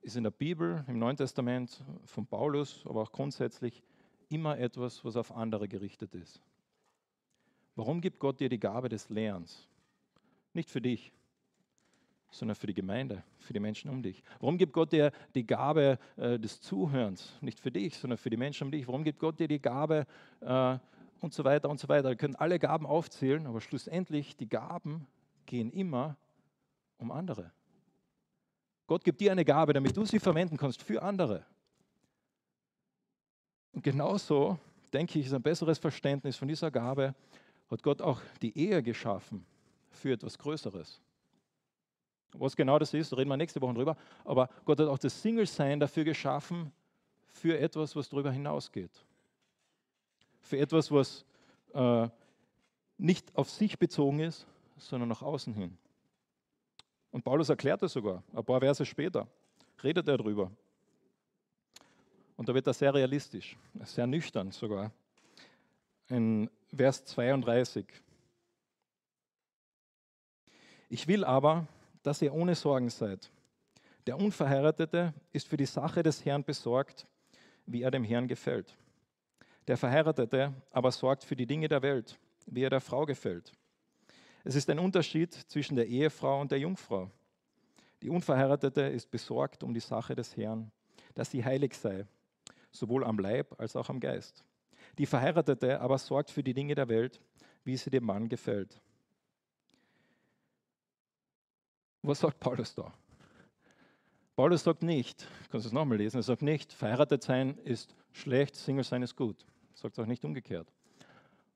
ist in der Bibel, im Neuen Testament von Paulus, aber auch grundsätzlich immer etwas, was auf andere gerichtet ist. Warum gibt Gott dir die Gabe des Lernens? Nicht für dich, sondern für die Gemeinde, für die Menschen um dich. Warum gibt Gott dir die Gabe äh, des Zuhörens? Nicht für dich, sondern für die Menschen um dich. Warum gibt Gott dir die Gabe äh, und so weiter und so weiter? Ihr könnt alle Gaben aufzählen, aber schlussendlich, die Gaben gehen immer um andere. Gott gibt dir eine Gabe, damit du sie verwenden kannst für andere. Und genauso, denke ich, ist ein besseres Verständnis von dieser Gabe, hat Gott auch die Ehe geschaffen für etwas Größeres. Was genau das ist, reden wir nächste Woche drüber. Aber Gott hat auch das Single-Sein dafür geschaffen, für etwas, was darüber hinausgeht. Für etwas, was äh, nicht auf sich bezogen ist, sondern nach außen hin. Und Paulus erklärt das sogar, ein paar Verse später, redet er darüber. Und da wird er sehr realistisch, sehr nüchtern sogar. In Vers 32. Ich will aber, dass ihr ohne Sorgen seid. Der Unverheiratete ist für die Sache des Herrn besorgt, wie er dem Herrn gefällt. Der Verheiratete aber sorgt für die Dinge der Welt, wie er der Frau gefällt. Es ist ein Unterschied zwischen der Ehefrau und der Jungfrau. Die Unverheiratete ist besorgt um die Sache des Herrn, dass sie heilig sei, sowohl am Leib als auch am Geist. Die Verheiratete aber sorgt für die Dinge der Welt, wie sie dem Mann gefällt. Was sagt Paulus da? Paulus sagt nicht, kannst du es nochmal lesen, er sagt nicht, verheiratet sein ist schlecht, Single sein ist gut. Er sagt auch nicht umgekehrt.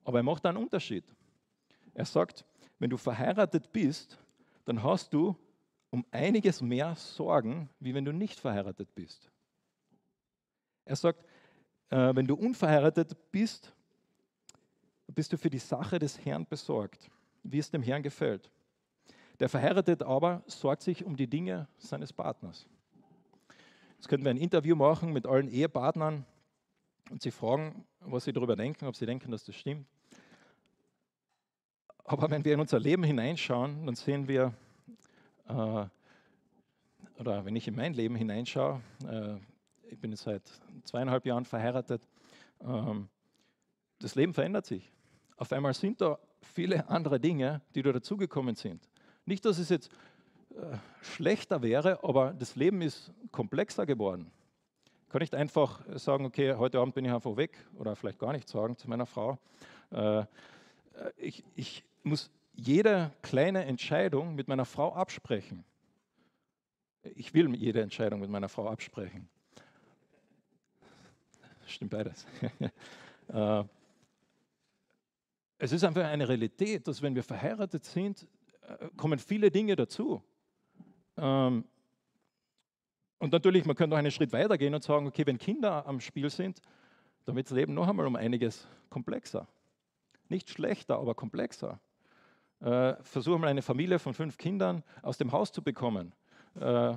Aber er macht einen Unterschied. Er sagt, wenn du verheiratet bist, dann hast du um einiges mehr Sorgen, wie wenn du nicht verheiratet bist. Er sagt, äh, wenn du unverheiratet bist, bist du für die Sache des Herrn besorgt, wie es dem Herrn gefällt. Der Verheiratete aber sorgt sich um die Dinge seines Partners. Jetzt könnten wir ein Interview machen mit allen Ehepartnern und sie fragen, was sie darüber denken, ob sie denken, dass das stimmt. Aber wenn wir in unser Leben hineinschauen, dann sehen wir, äh, oder wenn ich in mein Leben hineinschaue, äh, ich bin jetzt seit zweieinhalb Jahren verheiratet, ähm, das Leben verändert sich. Auf einmal sind da viele andere Dinge, die da dazugekommen sind. Nicht, dass es jetzt äh, schlechter wäre, aber das Leben ist komplexer geworden. Ich kann nicht einfach sagen, okay, heute Abend bin ich einfach weg oder vielleicht gar nicht sagen zu meiner Frau. Äh, ich, ich muss jede kleine Entscheidung mit meiner Frau absprechen. Ich will jede Entscheidung mit meiner Frau absprechen. Stimmt beides. Äh, es ist einfach eine Realität, dass wenn wir verheiratet sind, kommen viele Dinge dazu. Ähm, und natürlich, man könnte noch einen Schritt weiter gehen und sagen, okay, wenn Kinder am Spiel sind, dann wird das Leben noch einmal um einiges komplexer. Nicht schlechter, aber komplexer. Äh, versuch mal eine Familie von fünf Kindern aus dem Haus zu bekommen. Äh,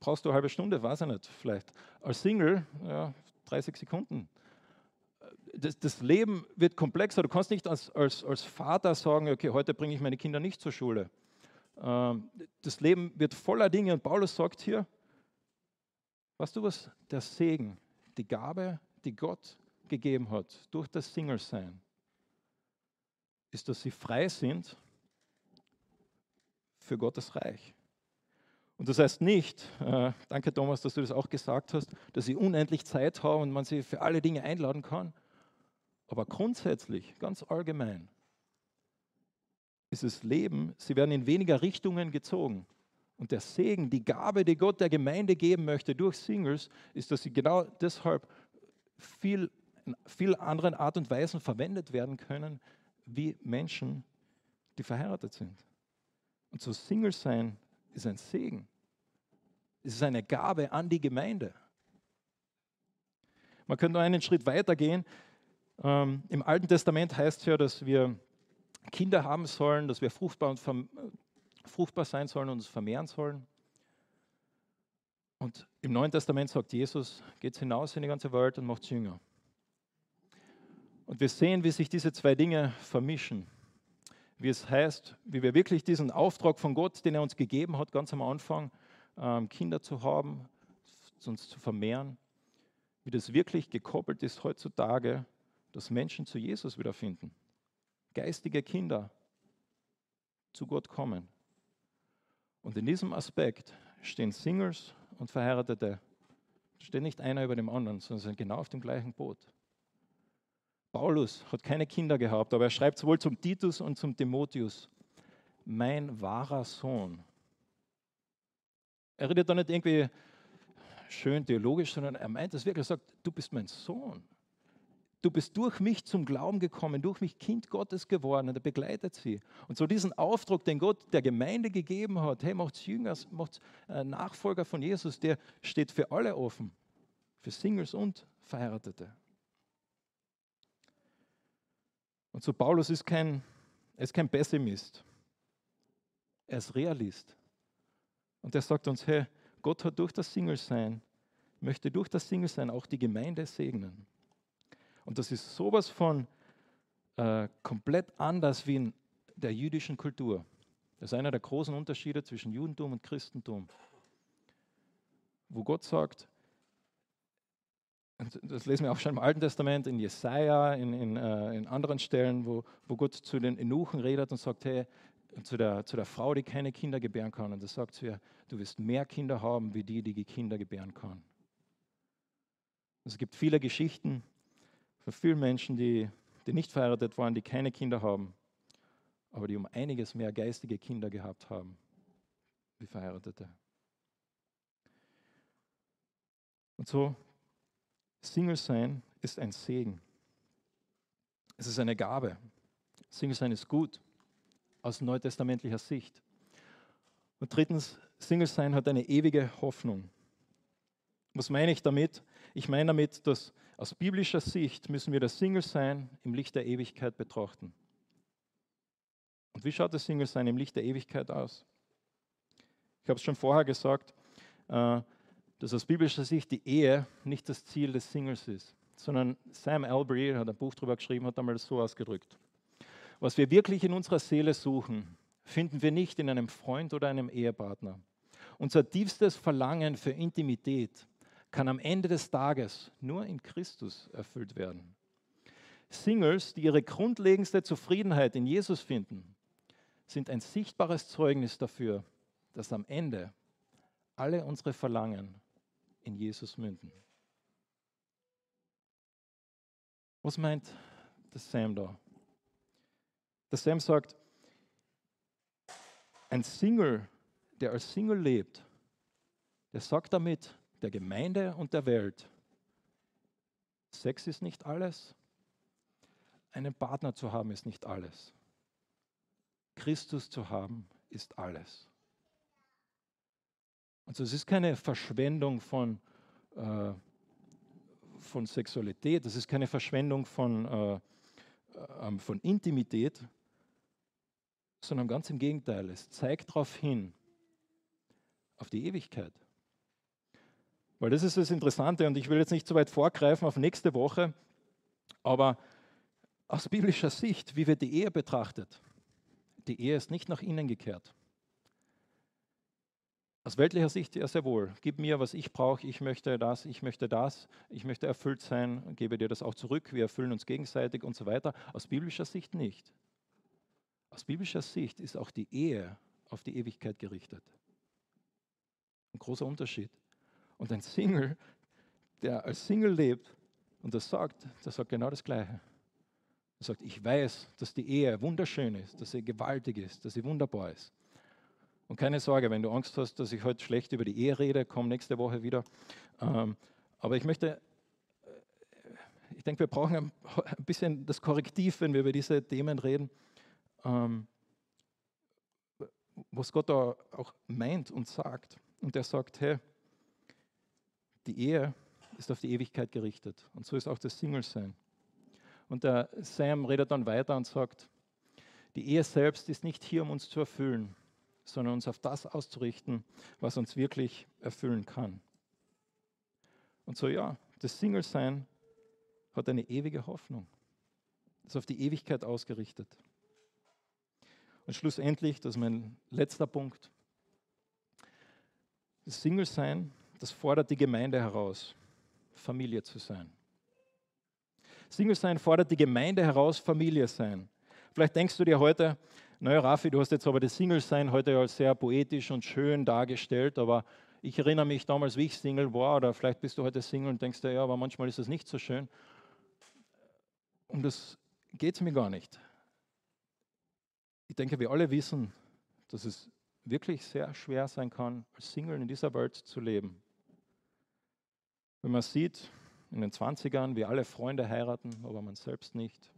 brauchst du eine halbe Stunde, weiß ich nicht, vielleicht. Als Single, ja, 30 Sekunden das, das, Leben wird komplexer. Du kannst nicht als, als, als Vater sagen, okay, heute bringe ich meine Kinder nicht zur Schule. Ähm, das Leben wird voller Dinge und Paulus sagt hier, weißt du was, der Segen, die Gabe, die Gott gegeben hat durch das Single-Sein, ist, dass sie frei sind für Gottes Reich. Und das heißt nicht, äh, danke Thomas, dass du das auch gesagt hast, dass sie unendlich Zeit haben und man sie für alle Dinge einladen kann, aber grundsätzlich, ganz allgemein, ist es Leben, sie werden in weniger Richtungen gezogen. Und der Segen, die Gabe, die Gott der Gemeinde geben möchte durch Singles, ist, dass sie genau deshalb viel, in viel anderen Art und Weisen verwendet werden können, wie Menschen, die verheiratet sind. Und so Single sein ist ein Segen. Es ist eine Gabe an die Gemeinde. Man könnte noch einen Schritt weiter gehen. Ähm, Im Alten Testament heißt es ja, dass wir Kinder haben sollen, dass wir fruchtbar, und fruchtbar sein sollen und uns vermehren sollen. Und im Neuen Testament sagt Jesus, geht hinaus in die ganze Welt und macht Jünger. Und wir sehen, wie sich diese zwei Dinge vermischen. Wie es heißt, wie wir wirklich diesen Auftrag von Gott, den er uns gegeben hat, ganz am Anfang, ähm, Kinder zu haben, uns zu vermehren, wie das wirklich gekoppelt ist heutzutage dass Menschen zu Jesus wiederfinden. Geistige Kinder zu Gott kommen. Und in diesem Aspekt stehen Singles und Verheiratete, stehen nicht einer über dem anderen, sondern sind genau auf dem gleichen Boot. Paulus hat keine Kinder gehabt, aber er schreibt sowohl zum Titus und zum Timotheus, mein wahrer Sohn. Er redet da nicht irgendwie schön theologisch, sondern er meint es wirklich, er sagt, du bist mein Sohn. Du bist durch mich zum Glauben gekommen, durch mich Kind Gottes geworden und er begleitet sie. Und so diesen Auftrag, den Gott der Gemeinde gegeben hat, hey, macht's Jünger, macht's äh, Nachfolger von Jesus, der steht für alle offen, für Singles und Verheiratete. Und so Paulus ist kein, ist kein Pessimist, er ist Realist. Und er sagt uns, hey, Gott hat durch das Single-Sein, möchte durch das Single-Sein auch die Gemeinde segnen. Und das ist sowas von äh, komplett anders wie in der jüdischen Kultur. Das ist einer der großen Unterschiede zwischen Judentum und Christentum. Wo Gott sagt, und das lesen wir auch schon im Alten Testament, in Jesaja, in, in, äh, in anderen Stellen, wo, wo Gott zu den Enuchen redet und sagt, hey, zu der, zu der Frau, die keine Kinder gebären kann. Und er sagt zu ihr, du wirst mehr Kinder haben, wie die, die Kinder gebären kann. Es gibt viele Geschichten, von vielen Menschen, die, die nicht verheiratet waren, die keine Kinder haben, aber die um einiges mehr geistige Kinder gehabt haben wie Verheiratete. Und so, Single sein ist ein Segen. Es ist eine Gabe. Single sein ist gut aus neutestamentlicher Sicht. Und drittens, Single sein hat eine ewige Hoffnung. Was meine ich damit? Ich meine damit, dass aus biblischer Sicht müssen wir das Single-Sein im Licht der Ewigkeit betrachten. Und wie schaut das Single-Sein im Licht der Ewigkeit aus? Ich habe es schon vorher gesagt, äh, dass aus biblischer Sicht die Ehe nicht das Ziel des Singles ist, sondern Sam Albury hat ein Buch darüber geschrieben, hat einmal so ausgedrückt. Was wir wirklich in unserer Seele suchen, finden wir nicht in einem Freund oder einem Ehepartner. Unser tiefstes Verlangen für Intimität kann am Ende des Tages nur in Christus erfüllt werden. Singles, die ihre grundlegendste Zufriedenheit in Jesus finden, sind ein sichtbares Zeugnis dafür, dass am Ende alle unsere Verlangen in Jesus münden. Was meint der Sam da? Der Sam sagt, ein Single, der als Single lebt, der sagt damit, der Gemeinde und der Welt. Sex ist nicht alles. Einen Partner zu haben ist nicht alles. Christus zu haben ist alles. Also es ist keine Verschwendung von, äh, von Sexualität, es ist keine Verschwendung von, äh, äh, von Intimität, sondern ganz im Gegenteil. Es zeigt darauf hin, auf die Ewigkeit. Weil das ist das Interessante und ich will jetzt nicht zu weit vorgreifen auf nächste Woche, aber aus biblischer Sicht, wie wird die Ehe betrachtet? Die Ehe ist nicht nach innen gekehrt. Aus weltlicher Sicht ja sehr wohl. Gib mir, was ich brauche, ich möchte das, ich möchte das, ich möchte erfüllt sein, gebe dir das auch zurück, wir erfüllen uns gegenseitig und so weiter. Aus biblischer Sicht nicht. Aus biblischer Sicht ist auch die Ehe auf die Ewigkeit gerichtet. Ein großer Unterschied. Und ein Single, der als Single lebt und das sagt, der sagt genau das Gleiche. Er sagt, ich weiß, dass die Ehe wunderschön ist, dass sie gewaltig ist, dass sie wunderbar ist. Und keine Sorge, wenn du Angst hast, dass ich heute schlecht über die Ehe rede, komm nächste Woche wieder. Ähm, aber ich möchte, äh, ich denke, wir brauchen ein, bisschen das Korrektiv, wenn wir über diese Themen reden, ähm, was Gott da auch meint und sagt. Und er sagt, hey, die Ehe ist auf die Ewigkeit gerichtet. Und so ist auch das Single-Sein. Und der Sam redet dann weiter und sagt, die Ehe selbst ist nicht hier, um uns zu erfüllen, sondern uns auf das auszurichten, was uns wirklich erfüllen kann. Und so ja, das Single-Sein hat eine ewige Hoffnung. Ist auf die Ewigkeit ausgerichtet. Und schlussendlich, das ist mein letzter Punkt, das Single-Sein das fordert die Gemeinde heraus, Familie zu sein. Single sein fordert die Gemeinde heraus, Familie sein. Vielleicht denkst du dir heute, naja, Rafi, du hast jetzt aber das Single-Sein heute als sehr poetisch und schön dargestellt, aber ich erinnere mich damals, wie ich Single war, oder vielleicht bist du heute Single und denkst dir, ja, aber manchmal ist das nicht so schön. Um das geht es mir gar nicht. Ich denke, wir alle wissen, dass es wirklich sehr schwer sein kann, als Single in dieser Welt zu leben. Wenn man sieht, in den 20ern, wie alle Freunde heiraten, aber man selbst nicht.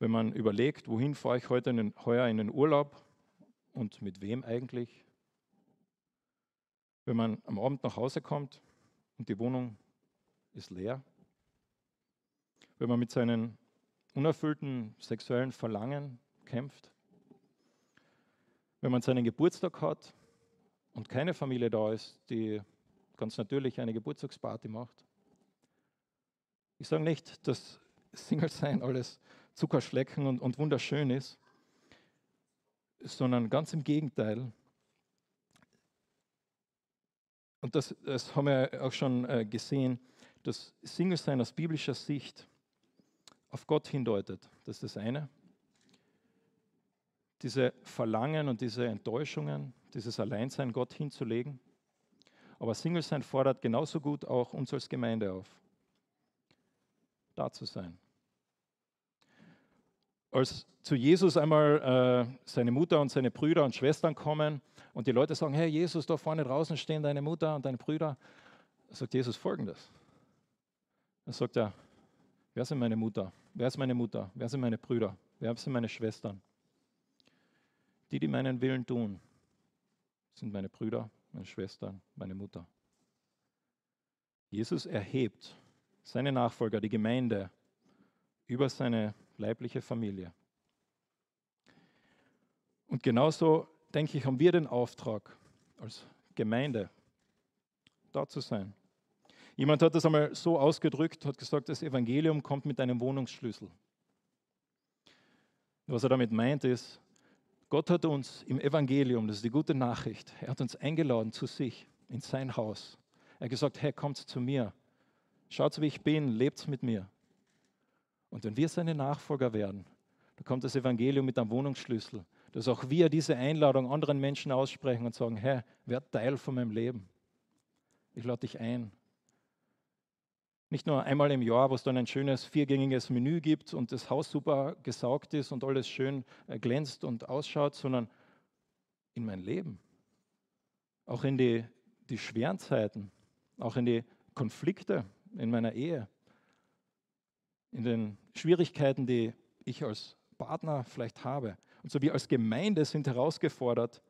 Wenn man überlegt, wohin fahre ich heute in den, heuer in den Urlaub und mit wem eigentlich. Wenn man am Abend nach Hause kommt und die Wohnung ist leer. Wenn man mit seinen unerfüllten sexuellen Verlangen kämpft. Wenn man seinen Geburtstag hat und keine Familie da ist, die ganz natürlich eine Geburtstagsparty macht. Ich sage nicht, dass Single-Sein alles Zuckerschlecken und, und wunderschön ist, sondern ganz im Gegenteil. Und das, das haben wir auch schon äh, gesehen, dass Single-Sein aus biblischer Sicht auf Gott hindeutet. Das ist das eine. Diese Verlangen und diese Enttäuschungen, dieses Alleinsein Gott hinzulegen. Aber Single sein fordert genauso gut auch uns als Gemeinde auf, da zu sein. Als zu Jesus einmal äh, seine Mutter und seine Brüder und Schwestern kommen und die Leute sagen, hey Jesus, da vorne draußen stehen deine Mutter und deine Brüder, sagt Jesus folgendes. Er sagt er, wer sind meine Mutter? Wer ist meine Mutter? Wer sind meine Brüder? Wer sind meine Schwestern? Die, die meinen Willen tun, sind meine Brüder meine Schwestern, meine Mutter. Jesus erhebt seine Nachfolger, die Gemeinde, über seine leibliche Familie. Und genauso, denke ich, haben wir den Auftrag als Gemeinde, da zu sein. Jemand hat das einmal so ausgedrückt, hat gesagt, das Evangelium kommt mit einem Wohnungsschlüssel. Was er damit meint ist, Gott hat uns im Evangelium, das ist die gute Nachricht, er hat uns eingeladen zu sich, in sein Haus. Er hat gesagt, hey, kommt zu mir. Schaut, wie ich bin, lebt mit mir. Und wenn wir seine Nachfolger werden, dann kommt das Evangelium mit einem Wohnungsschlüssel, dass auch wir diese Einladung anderen Menschen aussprechen und sagen, hey, werd Teil von meinem Leben. Ich lade dich ein. Nicht nur einmal im Jahr, wo es dann ein schönes viergängiges Menü gibt und das Haus super gesaugt ist und alles schön äh, glänzt und ausschaut, sondern in mein Leben. Auch in die, die schweren Zeiten, auch in die Konflikte in meiner Ehe, in den Schwierigkeiten, die ich als Partner vielleicht habe. Und so wir als Gemeinde sind herausgefordert,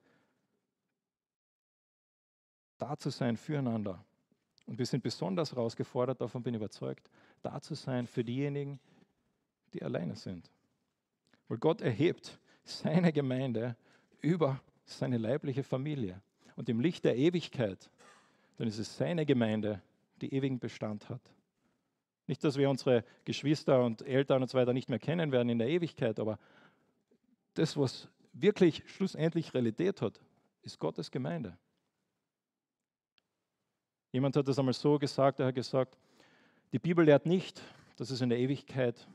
da zu sein füreinander. Und wir sind besonders herausgefordert, davon bin ich überzeugt, da zu sein für diejenigen, die alleine sind. Weil Gott erhebt seine Gemeinde über seine leibliche Familie. Und im Licht der Ewigkeit, dann ist es seine Gemeinde, die ewigen Bestand hat. Nicht, dass wir unsere Geschwister und Eltern und so weiter nicht mehr kennen werden in der Ewigkeit, aber das, was wirklich schlussendlich Realität hat, ist Gottes Gemeinde. Jemand hat das einmal so gesagt, er hat gesagt, die Bibel lehrt nicht, dass es in der Ewigkeit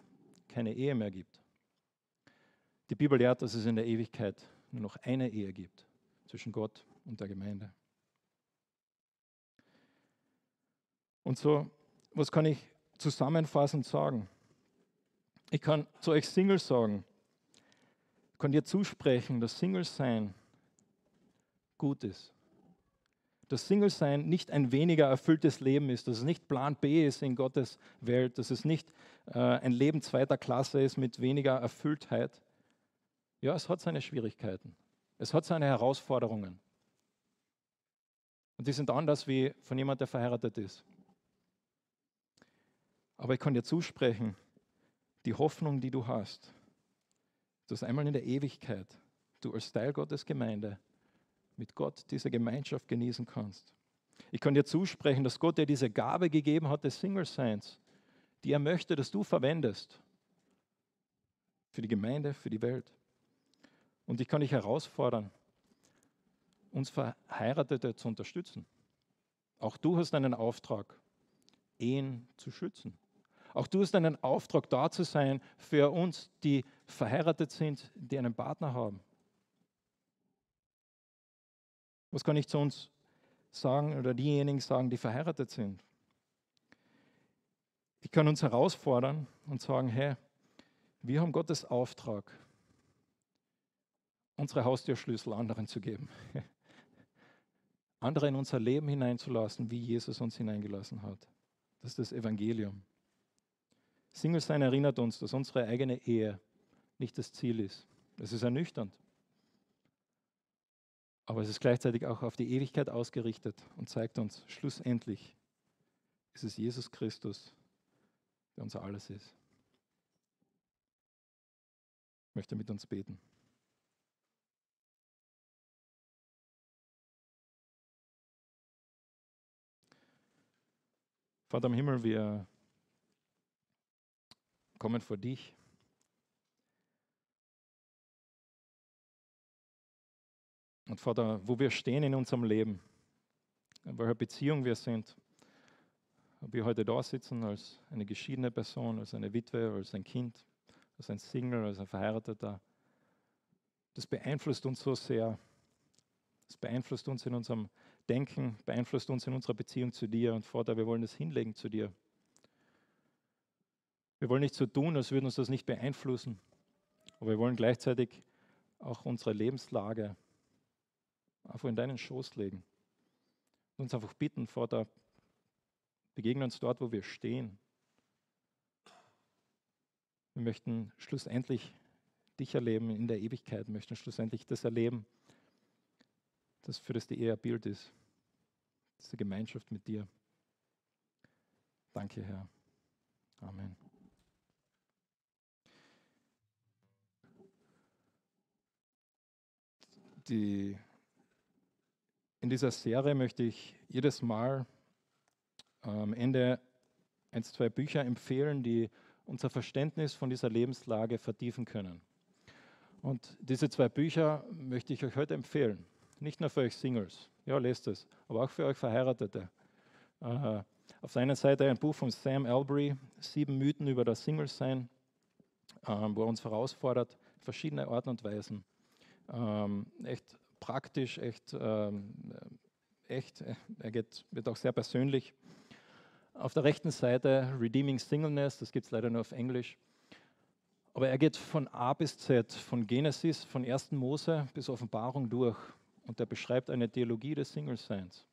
keine Ehe mehr gibt. Die Bibel lehrt, dass es in der Ewigkeit nur noch eine Ehe gibt zwischen Gott und der Gemeinde. Und so, was kann ich zusammenfassend sagen? Ich kann zu euch Singles sagen, ich kann dir zusprechen, dass Single-Sein gut ist. Dass Single-Sein nicht ein weniger erfülltes Leben ist, dass es nicht Plan B ist in Gottes Welt, dass es nicht äh, ein Leben zweiter Klasse ist mit weniger Erfülltheit. Ja, es hat seine Schwierigkeiten. Es hat seine Herausforderungen. Und die sind anders wie von jemand, der verheiratet ist. Aber ich kann dir zusprechen, die Hoffnung, die du hast, dass einmal in der Ewigkeit du als Teil Gottes Gemeinde mit Gott diese Gemeinschaft genießen kannst. Ich kann dir zusprechen, dass Gott dir diese Gabe gegeben hat des Single-Seins, die er möchte, dass du verwendest. Für die Gemeinde, für die Welt. Und ich kann dich herausfordern, uns Verheiratete zu unterstützen. Auch du hast einen Auftrag, Ehen zu schützen. Auch du hast einen Auftrag, da zu sein für uns, die verheiratet sind, die einen Partner haben. Was kann ich zu uns sagen oder diejenigen sagen, die verheiratet sind? Ich kann uns herausfordern und sagen, hey, wir haben Gottes Auftrag, unsere Haustürschlüssel anderen zu geben. andere in unser Leben hineinzulassen, wie Jesus uns hineingelassen hat. Das ist das Evangelium. Single sein erinnert uns, dass unsere eigene Ehe nicht das Ziel ist. Es ist ernüchternd. Aber es ist gleichzeitig auch auf die Ewigkeit ausgerichtet und zeigt uns, schlussendlich ist es Jesus Christus, der unser Alles ist. Ich möchte mit uns beten. Vater im Himmel, wir kommen vor dich. Und Vater, wo wir stehen in unserem Leben, in welcher Beziehung wir sind, ob wir heute da sitzen als eine geschiedene Person, als eine Witwe, als ein Kind, als ein Single, als ein Verheirateter, das beeinflusst uns so sehr. Das beeinflusst uns in unserem Denken, beeinflusst uns in unserer Beziehung zu dir. Und Vater, wir wollen es hinlegen zu dir. Wir wollen nicht so tun, als würde uns das nicht beeinflussen, aber wir wollen gleichzeitig auch unsere Lebenslage einfach in deinen Schoß legen. Und uns einfach bitten, Vater, begegne uns dort, wo wir stehen. Wir möchten schlussendlich dich erleben in der Ewigkeit, wir möchten schlussendlich das erleben, das für das die Ehe Bild ist, diese Gemeinschaft mit dir. Danke, Herr. Amen. Die, in dieser Serie möchte ich jedes Mal am Ende ein, zwei Bücher empfehlen, die unser Verständnis von dieser Lebenslage vertiefen können. Und diese zwei Bücher möchte ich euch heute empfehlen. Nicht nur für euch Singles, ja, lest es, aber auch für euch Verheiratete. Äh, auf der einen Seite ein Buch von Sam Albury, Sieben Mythen über das Single-Sein, ähm, wo er uns herausfordert, verschiedene Arten und Weisen. Ähm, echt praktisch, echt, ähm, echt, er geht, wird auch sehr persönlich. Auf der rechten Seite Redeeming Singleness, das gibt es leider nur auf Englisch. Aber er geht von A bis Z, von Genesis, von 1. Mose bis Offenbarung durch. Und er beschreibt eine Theologie des Single-Seins.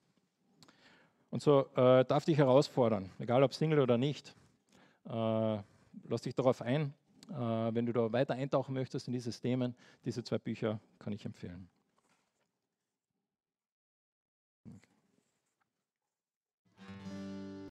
Und so äh, darf dich herausfordern, egal ob Single oder nicht. Äh, lass dich darauf ein. Äh, wenn du da weiter eintauchen möchtest in diese Themen, diese zwei Bücher kann ich empfehlen.